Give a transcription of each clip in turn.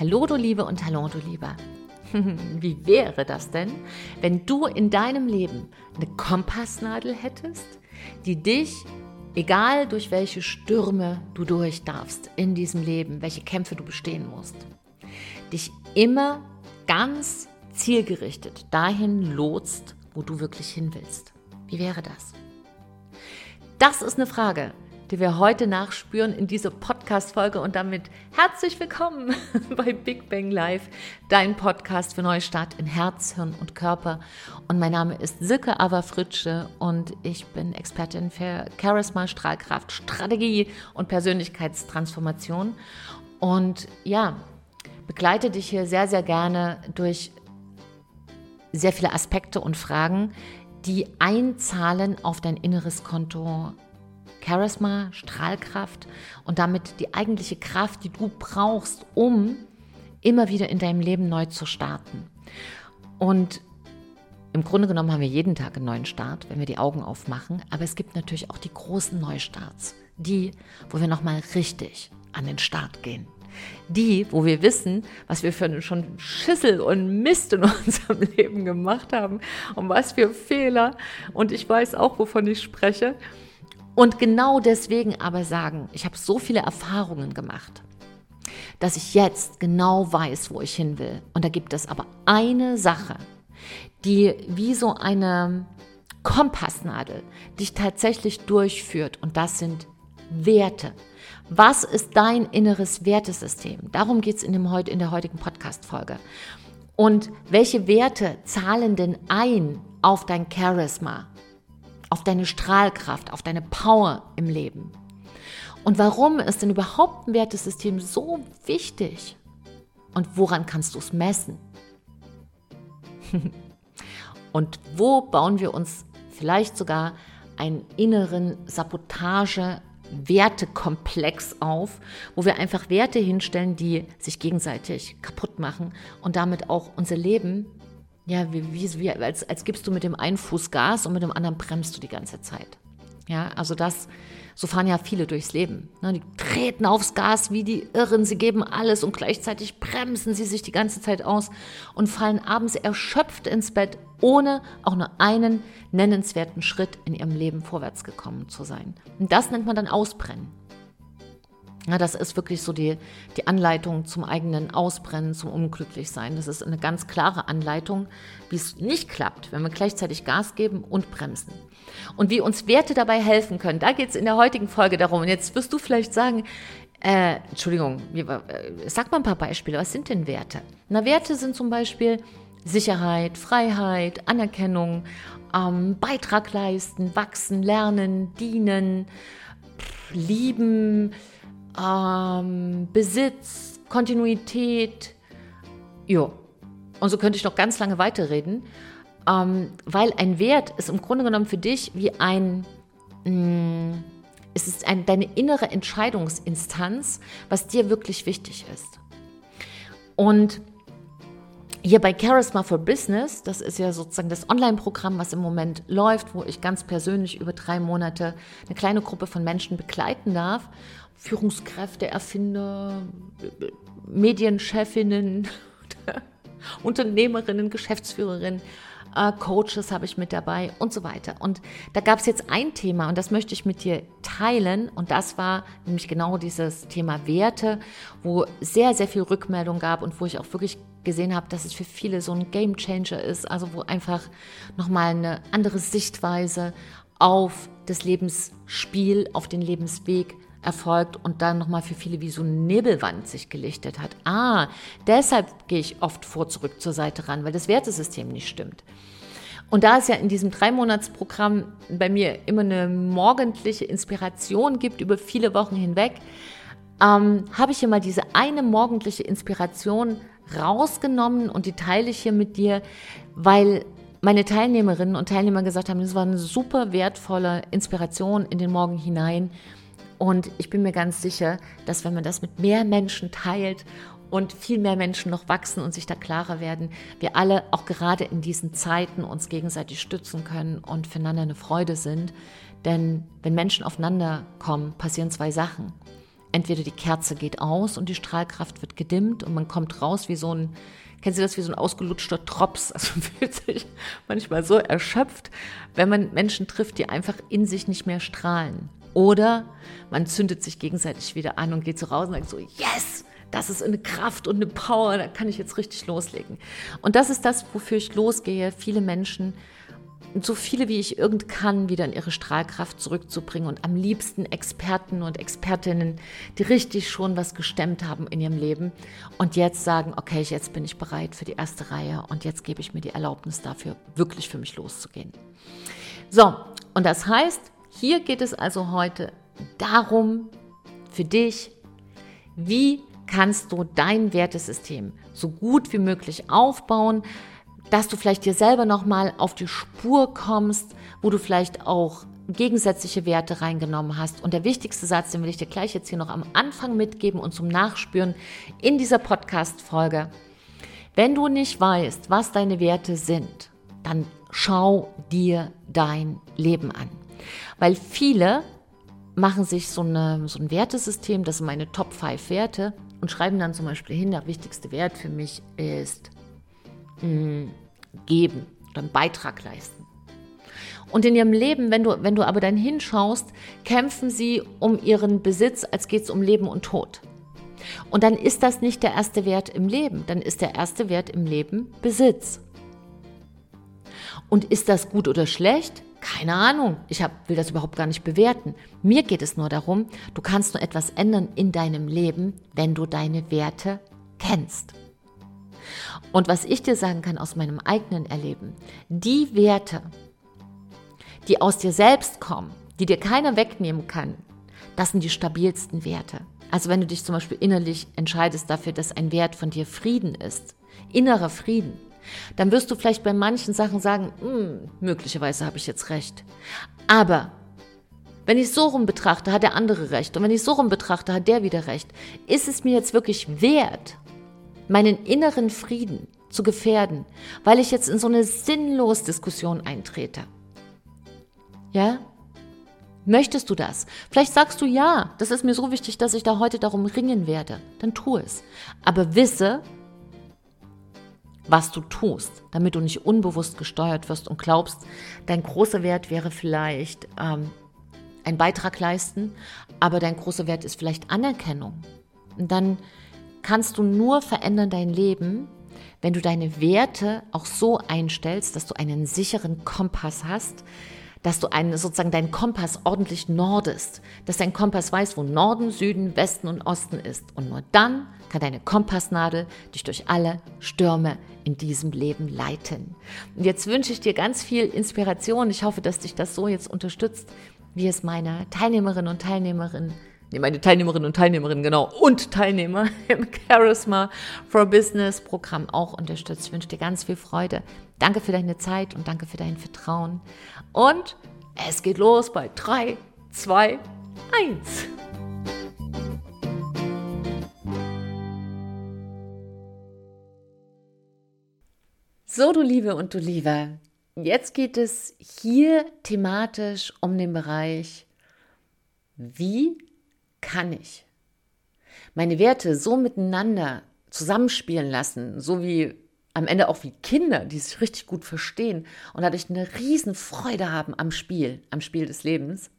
Hallo du Liebe und hallo du Lieber. Wie wäre das denn, wenn du in deinem Leben eine Kompassnadel hättest, die dich, egal durch welche Stürme du durch darfst in diesem Leben, welche Kämpfe du bestehen musst, dich immer ganz zielgerichtet dahin lotst, wo du wirklich hin willst? Wie wäre das? Das ist eine Frage, die wir heute nachspüren in dieser Podcast-Folge und damit herzlich willkommen bei Big Bang Live, dein Podcast für Neustart in Herz, Hirn und Körper. Und mein Name ist Silke Ava Fritsche und ich bin Expertin für Charisma, Strahlkraft, Strategie und Persönlichkeitstransformation. Und ja, begleite dich hier sehr, sehr gerne durch sehr viele Aspekte und Fragen, die einzahlen auf dein inneres Konto Charisma, Strahlkraft und damit die eigentliche Kraft, die du brauchst, um immer wieder in deinem Leben neu zu starten. Und im Grunde genommen haben wir jeden Tag einen neuen Start, wenn wir die Augen aufmachen, aber es gibt natürlich auch die großen Neustarts, die, wo wir nochmal richtig an den Start gehen. Die, wo wir wissen, was wir für schon Schüssel und Mist in unserem Leben gemacht haben und was für Fehler. Und ich weiß auch, wovon ich spreche. Und genau deswegen aber sagen, ich habe so viele Erfahrungen gemacht, dass ich jetzt genau weiß, wo ich hin will. Und da gibt es aber eine Sache, die wie so eine Kompassnadel dich tatsächlich durchführt. Und das sind Werte. Was ist dein inneres Wertesystem? Darum geht es in, in der heutigen Podcast-Folge. Und welche Werte zahlen denn ein auf dein Charisma, auf deine Strahlkraft, auf deine Power im Leben? Und warum ist denn überhaupt ein Wertesystem so wichtig? Und woran kannst du es messen? Und wo bauen wir uns vielleicht sogar einen inneren Sabotage Wertekomplex auf, wo wir einfach Werte hinstellen, die sich gegenseitig kaputt machen und damit auch unser Leben, ja, wie, wie, als, als gibst du mit dem einen Fuß Gas und mit dem anderen bremst du die ganze Zeit. Ja, also das, so fahren ja viele durchs Leben. Ne? Die treten aufs Gas wie die Irren, sie geben alles und gleichzeitig bremsen sie sich die ganze Zeit aus und fallen abends erschöpft ins Bett, ohne auch nur einen nennenswerten Schritt in ihrem Leben vorwärts gekommen zu sein. Und das nennt man dann Ausbrennen. Ja, das ist wirklich so die, die Anleitung zum eigenen Ausbrennen, zum Unglücklichsein. Das ist eine ganz klare Anleitung, wie es nicht klappt, wenn wir gleichzeitig Gas geben und bremsen. Und wie uns Werte dabei helfen können, da geht es in der heutigen Folge darum. Und jetzt wirst du vielleicht sagen, äh, Entschuldigung, äh, sag mal ein paar Beispiele. Was sind denn Werte? Na, Werte sind zum Beispiel Sicherheit, Freiheit, Anerkennung, ähm, Beitrag leisten, wachsen, lernen, dienen, lieben, ähm, Besitz, Kontinuität. Ja, und so könnte ich noch ganz lange weiterreden, ähm, weil ein Wert ist im Grunde genommen für dich wie ein, mh, mm, es ist ein, deine innere Entscheidungsinstanz, was dir wirklich wichtig ist. Und hier bei Charisma for Business, das ist ja sozusagen das Online-Programm, was im Moment läuft, wo ich ganz persönlich über drei Monate eine kleine Gruppe von Menschen begleiten darf. Führungskräfte, Erfinder, Medienchefinnen, Unternehmerinnen, Geschäftsführerinnen, äh, Coaches habe ich mit dabei und so weiter. Und da gab es jetzt ein Thema und das möchte ich mit dir teilen und das war nämlich genau dieses Thema Werte, wo sehr, sehr viel Rückmeldung gab und wo ich auch wirklich gesehen habe, dass es für viele so ein Game Changer ist, also wo einfach nochmal eine andere Sichtweise auf das Lebensspiel, auf den Lebensweg erfolgt und dann nochmal für viele wie so eine Nebelwand sich gelichtet hat. Ah, deshalb gehe ich oft vor zurück zur Seite ran, weil das Wertesystem nicht stimmt. Und da es ja in diesem Dreimonatsprogramm bei mir immer eine morgendliche Inspiration gibt über viele Wochen hinweg, ähm, habe ich hier mal diese eine morgendliche Inspiration rausgenommen und die teile ich hier mit dir, weil meine Teilnehmerinnen und Teilnehmer gesagt haben, das war eine super wertvolle Inspiration in den Morgen hinein. Und ich bin mir ganz sicher, dass wenn man das mit mehr Menschen teilt und viel mehr Menschen noch wachsen und sich da klarer werden, wir alle auch gerade in diesen Zeiten uns gegenseitig stützen können und füreinander eine Freude sind. Denn wenn Menschen aufeinander kommen, passieren zwei Sachen. entweder die Kerze geht aus und die Strahlkraft wird gedimmt und man kommt raus wie so ein, kennen Sie das, wie so ein ausgelutschter Drops, also fühlt sich manchmal so erschöpft, wenn man Menschen trifft, die einfach in sich nicht mehr strahlen. Oder man zündet sich gegenseitig wieder an und geht so raus und sagt so, yes, das ist eine Kraft und eine Power, da kann ich jetzt richtig loslegen. Und das ist das, wofür ich losgehe, viele Menschen so viele wie ich irgend kann, wieder in ihre Strahlkraft zurückzubringen und am liebsten Experten und Expertinnen, die richtig schon was gestemmt haben in ihrem Leben und jetzt sagen, okay, jetzt bin ich bereit für die erste Reihe und jetzt gebe ich mir die Erlaubnis dafür, wirklich für mich loszugehen. So, und das heißt, hier geht es also heute darum, für dich, wie kannst du dein Wertesystem so gut wie möglich aufbauen, dass du vielleicht dir selber nochmal auf die Spur kommst, wo du vielleicht auch gegensätzliche Werte reingenommen hast. Und der wichtigste Satz, den will ich dir gleich jetzt hier noch am Anfang mitgeben und zum Nachspüren in dieser Podcast-Folge. Wenn du nicht weißt, was deine Werte sind, dann schau dir dein Leben an. Weil viele machen sich so, eine, so ein Wertesystem, das sind meine Top 5 Werte, und schreiben dann zum Beispiel hin, der wichtigste Wert für mich ist mh, mm, geben oder einen Beitrag leisten. Und in ihrem Leben, wenn du, wenn du aber dann hinschaust, kämpfen sie um ihren Besitz, als geht es um Leben und Tod. Und dann ist das nicht der erste Wert im Leben, dann ist der erste Wert im Leben Besitz. Und ist das gut oder schlecht? Keine Ahnung. Ich hab, will das überhaupt gar nicht bewerten. Mir geht es nur darum, du kannst nur etwas ändern in deinem Leben, wenn du deine Werte kennst. Und was ich dir sagen kann aus meinem eigenen Erleben, die Werte, die aus dir selbst kommen, die dir keiner wegnehmen kann, das sind die stabilsten Werte. Also wenn du dich zum Beispiel innerlich entscheidest dafür, dass ein Wert von dir Frieden ist, innerer Frieden, dann wirst du vielleicht bei manchen Sachen sagen, hm, möglicherweise habe ich jetzt recht. Aber wenn ich so rum betrachte, hat der andere recht. Und wenn ich so rum betrachte, hat der wieder recht. Ist es mir jetzt wirklich wert, meinen inneren Frieden zu gefährden, weil ich jetzt in so eine sinnlose Diskussion eintrete. Ja? Möchtest du das? Vielleicht sagst du ja, das ist mir so wichtig, dass ich da heute darum ringen werde. Dann tu es. Aber wisse, was du tust, damit du nicht unbewusst gesteuert wirst und glaubst, dein großer Wert wäre vielleicht ähm, ein Beitrag leisten, aber dein großer Wert ist vielleicht Anerkennung. Und dann kannst du nur verändern dein Leben, wenn du deine Werte auch so einstellst, dass du einen sicheren Kompass hast, dass du einen, sozusagen deinen Kompass ordentlich nordest, dass dein Kompass weiß, wo Norden, Süden, Westen und Osten ist. Und nur dann kann deine Kompassnadel dich durch alle Stürme in diesem Leben leiten. Und jetzt wünsche ich dir ganz viel Inspiration. Ich hoffe, dass dich das so jetzt unterstützt, wie es meine Teilnehmerinnen und Teilnehmerinnen nee, meine Teilnehmerinnen und Teilnehmerinnen, genau, und Teilnehmer im Charisma for Business Programm auch unterstützt. Ich wünsche dir ganz viel Freude. Danke für deine Zeit und danke für dein Vertrauen. Und es geht los bei 3, 2, 1. So, du Liebe und du Lieber, jetzt geht es hier thematisch um den Bereich, wie kann ich meine Werte so miteinander zusammenspielen lassen, so wie am Ende auch wie Kinder, die sich richtig gut verstehen und dadurch eine riesen Freude haben am Spiel, am Spiel des Lebens,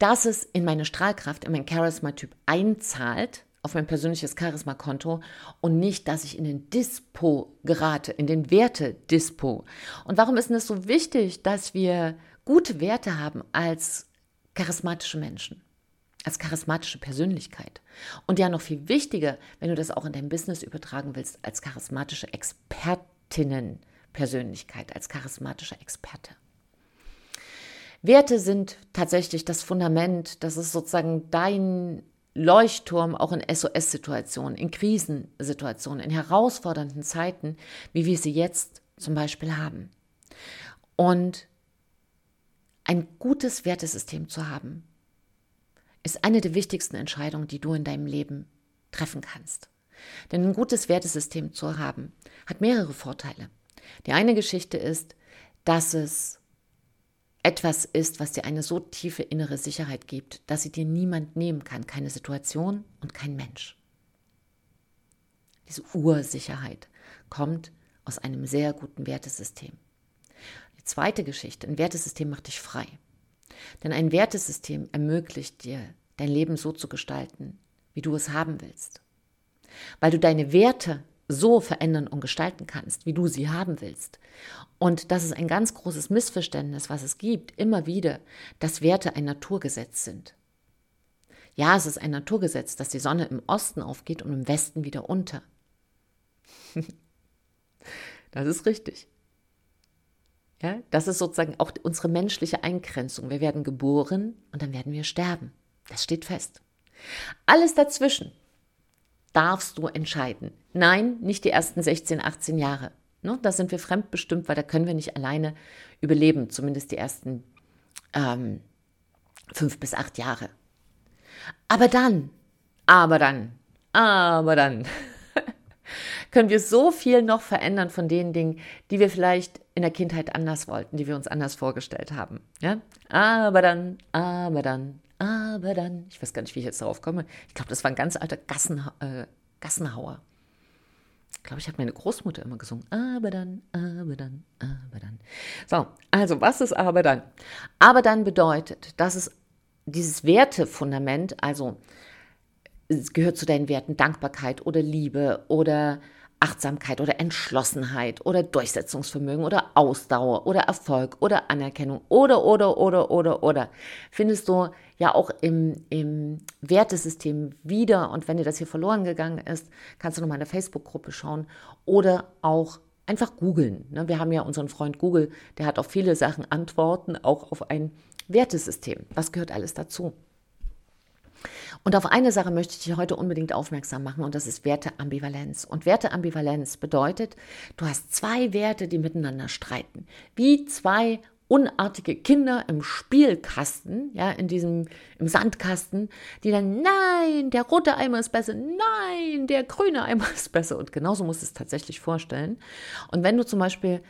dass es in meine Strahlkraft, in mein Charisma-Typ einzahlt, auf mein persönliches Charisma-Konto und nicht, dass ich in den Dispo gerate, in den Werte-Dispo. Und warum ist es so wichtig, dass wir gute Werte haben als charismatische Menschen? als charismatische Persönlichkeit. Und ja, noch viel wichtiger, wenn du das auch in dein Business übertragen willst, als charismatische Expertinnenpersönlichkeit, als charismatischer Experte. Werte sind tatsächlich das Fundament, das ist sozusagen dein Leuchtturm auch in SOS-Situationen, in Krisensituationen, in herausfordernden Zeiten, wie wir sie jetzt zum Beispiel haben. Und ein gutes Wertesystem zu haben, ist eine der wichtigsten Entscheidungen, die du in deinem Leben treffen kannst. Denn ein gutes Wertesystem zu haben, hat mehrere Vorteile. Die eine Geschichte ist, dass es etwas ist, was dir eine so tiefe innere Sicherheit gibt, dass sie dir niemand nehmen kann, keine Situation und kein Mensch. Diese Ursicherheit kommt aus einem sehr guten Wertesystem. Die zweite Geschichte, ein Wertesystem macht dich frei. Denn ein Wertesystem ermöglicht dir, dein Leben so zu gestalten, wie du es haben willst. Weil du deine Werte so verändern und gestalten kannst, wie du sie haben willst. Und das ist ein ganz großes Missverständnis, was es gibt, immer wieder, dass Werte ein Naturgesetz sind. Ja, es ist ein Naturgesetz, dass die Sonne im Osten aufgeht und im Westen wieder unter. das ist richtig. Ja, das ist sozusagen auch unsere menschliche Eingrenzung. Wir werden geboren und dann werden wir sterben. Das steht fest. Alles dazwischen darfst du entscheiden. Nein, nicht die ersten 16, 18 Jahre. Ne, da sind wir fremdbestimmt, weil da können wir nicht alleine überleben, zumindest die ersten ähm, fünf bis acht Jahre. Aber dann, aber dann, aber dann können wir so viel noch verändern von den Dingen, die wir vielleicht in der Kindheit anders wollten, die wir uns anders vorgestellt haben. Ja? Aber dann, aber dann, aber dann, ich weiß gar nicht, wie ich jetzt darauf komme. Ich glaube, das war ein ganz alter Gassen, äh, Gassenhauer. Ich glaube, ich habe meine Großmutter immer gesungen. Aber dann, aber dann, aber dann. So, also was ist aber dann? Aber dann bedeutet, dass es dieses Wertefundament, also es gehört zu deinen Werten Dankbarkeit oder Liebe oder Achtsamkeit oder Entschlossenheit oder Durchsetzungsvermögen oder Ausdauer oder Erfolg oder Anerkennung oder, oder, oder, oder, oder, findest du ja auch im, im Wertesystem wieder. Und wenn dir das hier verloren gegangen ist, kannst du nochmal in der Facebook-Gruppe schauen oder auch einfach googeln. Ne? Wir haben ja unseren Freund Google, der hat auf viele Sachen Antworten, auch auf ein Wertesystem. Was gehört alles dazu? Und auf eine Sache möchte ich dich heute unbedingt aufmerksam machen und das ist Werteambivalenz. Und Werteambivalenz bedeutet, du hast zwei Werte, die miteinander streiten. Wie zwei unartige Kinder im Spielkasten, ja, in diesem, im Sandkasten, die dann, nein, der rote Eimer ist besser, nein, der grüne Eimer ist besser. Und genauso musst du es tatsächlich vorstellen. Und wenn du zum Beispiel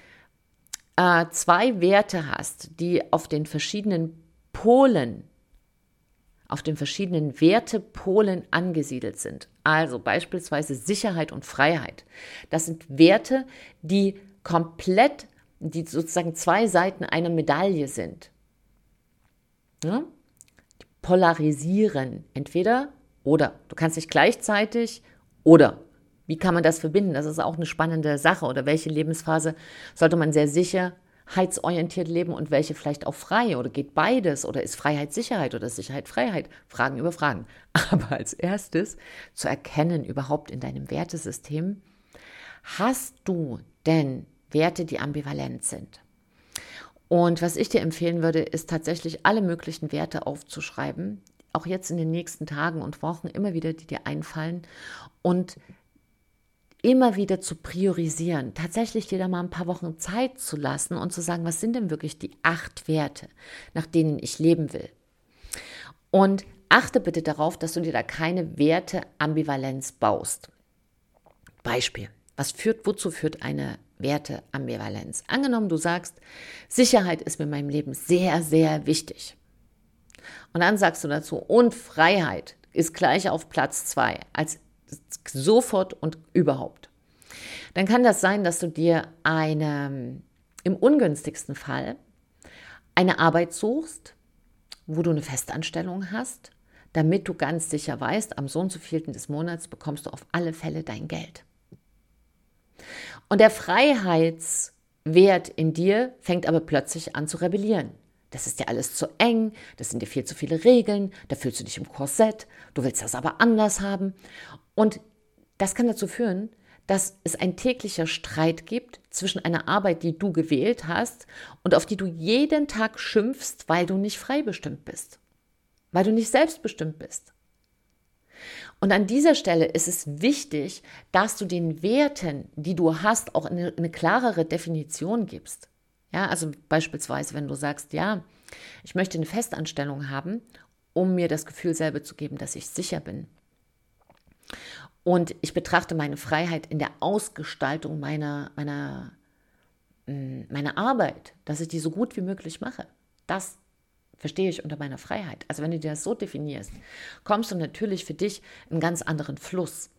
äh, zwei Werte hast, die auf den verschiedenen Polen auf den verschiedenen Wertepolen angesiedelt sind. Also beispielsweise Sicherheit und Freiheit. Das sind Werte, die komplett, die sozusagen zwei Seiten einer Medaille sind. Ja? Die polarisieren entweder oder. Du kannst nicht gleichzeitig oder. Wie kann man das verbinden? Das ist auch eine spannende Sache. Oder welche Lebensphase sollte man sehr sicher heitsorientiert leben und welche vielleicht auch frei oder geht beides oder ist Freiheit Sicherheit oder Sicherheit Freiheit? Fragen über Fragen. Aber als erstes zu erkennen überhaupt in deinem Wertesystem, hast du denn Werte, die ambivalent sind? Und was ich dir empfehlen würde, ist tatsächlich alle möglichen Werte aufzuschreiben, auch jetzt in den nächsten Tagen und Wochen immer wieder, die dir einfallen und immer wieder zu priorisieren, tatsächlich dir da mal ein paar Wochen Zeit zu lassen und zu sagen, was sind denn wirklich die acht Werte, nach denen ich leben will. Und achte bitte darauf, dass du dir da keine Werteambivalenz baust. Beispiel. Was führt, wozu führt eine Werteambivalenz? Angenommen, du sagst, Sicherheit ist mir in meinem Leben sehr, sehr wichtig. Und dann sagst du dazu, und Freiheit ist gleich auf Platz zwei als sofort und überhaupt. Dann kann das sein, dass du dir eine, im ungünstigsten Fall eine Arbeit suchst, wo du eine Festanstellung hast, damit du ganz sicher weißt, am so und so vielten des Monats bekommst du auf alle Fälle dein Geld. Und der Freiheitswert in dir fängt aber plötzlich an zu rebellieren. Das ist dir alles zu eng, das sind dir viel zu viele Regeln, da fühlst du dich im Korsett, du willst das aber anders haben. Und das kann dazu führen, dass es ein täglicher Streit gibt zwischen einer Arbeit, die du gewählt hast und auf die du jeden Tag schimpfst, weil du nicht freibestimmt bist, weil du nicht selbstbestimmt bist. Und an dieser Stelle ist es wichtig, dass du den Werten, die du hast, auch eine, eine klarere Definition gibst. Ja, also beispielsweise, wenn du sagst, ja, ich möchte eine Festanstellung haben, um mir das Gefühl selber zu geben, dass ich sicher bin. Und ich betrachte meine Freiheit in der Ausgestaltung meiner, meiner, mm, meiner Arbeit, dass ich die so gut wie möglich mache. Das verstehe ich unter meiner Freiheit. Also wenn du dir das so definierst, kommst du natürlich für dich in einen ganz anderen Fluss.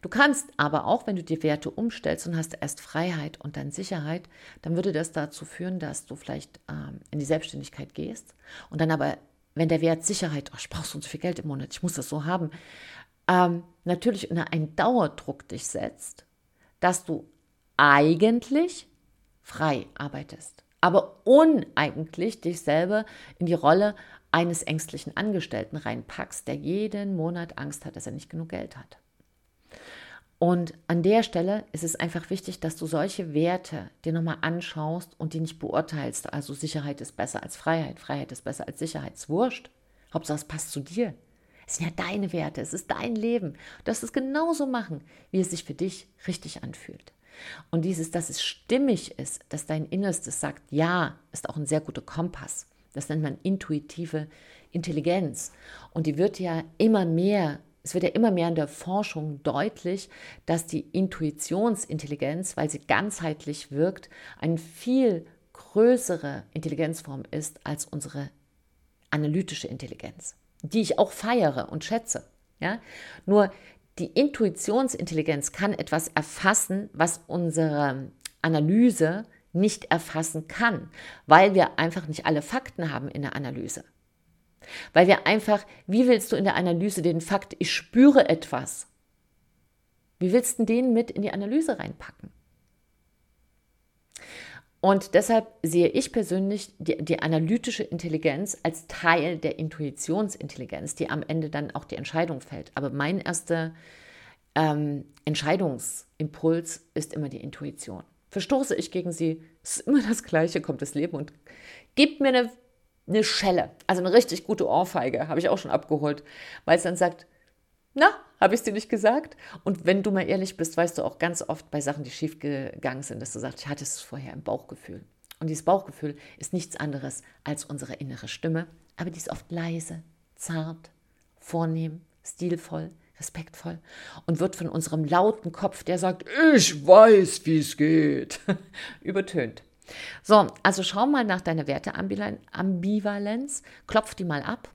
Du kannst aber auch, wenn du die Werte umstellst und hast erst Freiheit und dann Sicherheit, dann würde das dazu führen, dass du vielleicht ähm, in die Selbstständigkeit gehst und dann aber, wenn der Wert Sicherheit, oh, ich brauche so viel Geld im Monat, ich muss das so haben, ähm, natürlich unter einen Dauerdruck dich setzt, dass du eigentlich frei arbeitest, aber uneigentlich dich selber in die Rolle eines ängstlichen Angestellten reinpackst, der jeden Monat Angst hat, dass er nicht genug Geld hat. Und an der Stelle ist es einfach wichtig, dass du solche Werte dir nochmal anschaust und die nicht beurteilst. Also Sicherheit ist besser als Freiheit, Freiheit ist besser als Sicherheit. Es wurscht. Hauptsache es passt zu dir. Es sind ja deine Werte, es ist dein Leben. Du darfst es genauso machen, wie es sich für dich richtig anfühlt. Und dieses, dass es stimmig ist, dass dein Innerstes sagt, ja, ist auch ein sehr guter Kompass. Das nennt man intuitive Intelligenz. Und die wird ja immer mehr, es wird ja immer mehr in der Forschung deutlich, dass die Intuitionsintelligenz, weil sie ganzheitlich wirkt, eine viel größere Intelligenzform ist als unsere analytische Intelligenz die ich auch feiere und schätze. Ja? Nur die Intuitionsintelligenz kann etwas erfassen, was unsere Analyse nicht erfassen kann, weil wir einfach nicht alle Fakten haben in der Analyse. Weil wir einfach, wie willst du in der Analyse den Fakt, ich spüre etwas? Wie willst du den mit in die Analyse reinpacken? Und deshalb sehe ich persönlich die, die, analytische Intelligenz als Teil der Intuitionsintelligenz, die am Ende dann auch die Entscheidung fällt. Aber mein erster ähm, Entscheidungsimpuls ist immer die Intuition. Verstoße ich gegen sie, ist immer das Gleiche, kommt das Leben und gibt mir eine, eine Schelle, also eine richtig gute Ohrfeige, habe ich auch schon abgeholt, weil es dann sagt, na, habe ich es dir nicht gesagt? Und wenn du mal ehrlich bist, weißt du auch ganz oft bei Sachen, die schief gegangen sind, dass du sagst, ich hatte es vorher im Bauchgefühl. Und dieses Bauchgefühl ist nichts anderes als unsere innere Stimme, aber die ist oft leise, zart, vornehm, stilvoll, respektvoll und wird von unserem lauten Kopf, der sagt, ich weiß, wie es geht, übertönt. So, also schau mal nach deiner Werteambivalenz, klopf die mal ab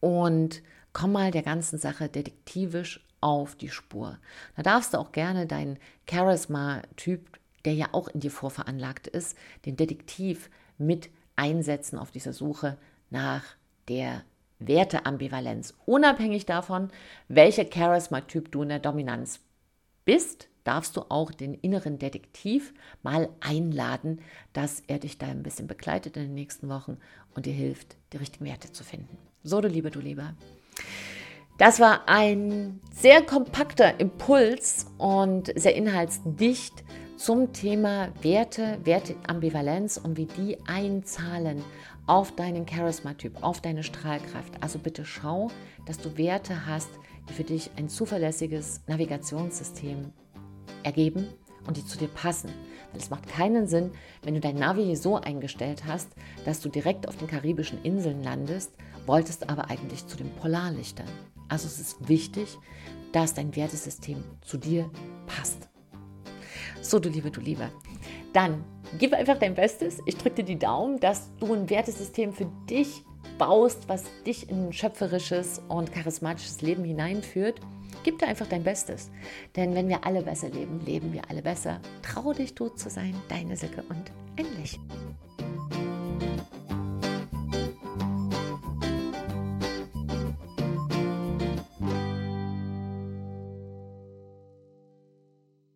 und komm mal der ganzen Sache detektivisch auf die Spur. Da darfst du auch gerne deinen Charisma-Typ, der ja auch in dir vorveranlagt ist, den Detektiv mit einsetzen auf dieser Suche nach der Werteambivalenz. Unabhängig davon, welcher Charisma-Typ du in der Dominanz bist, darfst du auch den inneren Detektiv mal einladen, dass er dich da ein bisschen begleitet in den nächsten Wochen und dir hilft, die richtigen Werte zu finden. So, du Liebe, du Lieber. Das war ein sehr kompakter Impuls und sehr inhaltsdicht zum Thema Werte, Werteambivalenz und wie die einzahlen auf deinen Charisma-Typ, auf deine Strahlkraft. Also bitte schau, dass du Werte hast, die für dich ein zuverlässiges Navigationssystem ergeben und die zu dir passen. Weil es macht keinen Sinn, wenn du dein Navi so eingestellt hast, dass du direkt auf den karibischen Inseln landest, wolltest aber eigentlich zu den Polarlichtern. Also es ist wichtig, dass dein Wertesystem zu dir passt. So, du Liebe, du Liebe. Dann gib einfach dein Bestes. Ich drücke dir die Daumen, dass du ein Wertesystem für dich baust, was dich in ein schöpferisches und charismatisches Leben hineinführt. Gib dir einfach dein Bestes. Denn wenn wir alle besser leben, leben wir alle besser. Trau dich, du zu sein. Deine Silke und ein Lächeln.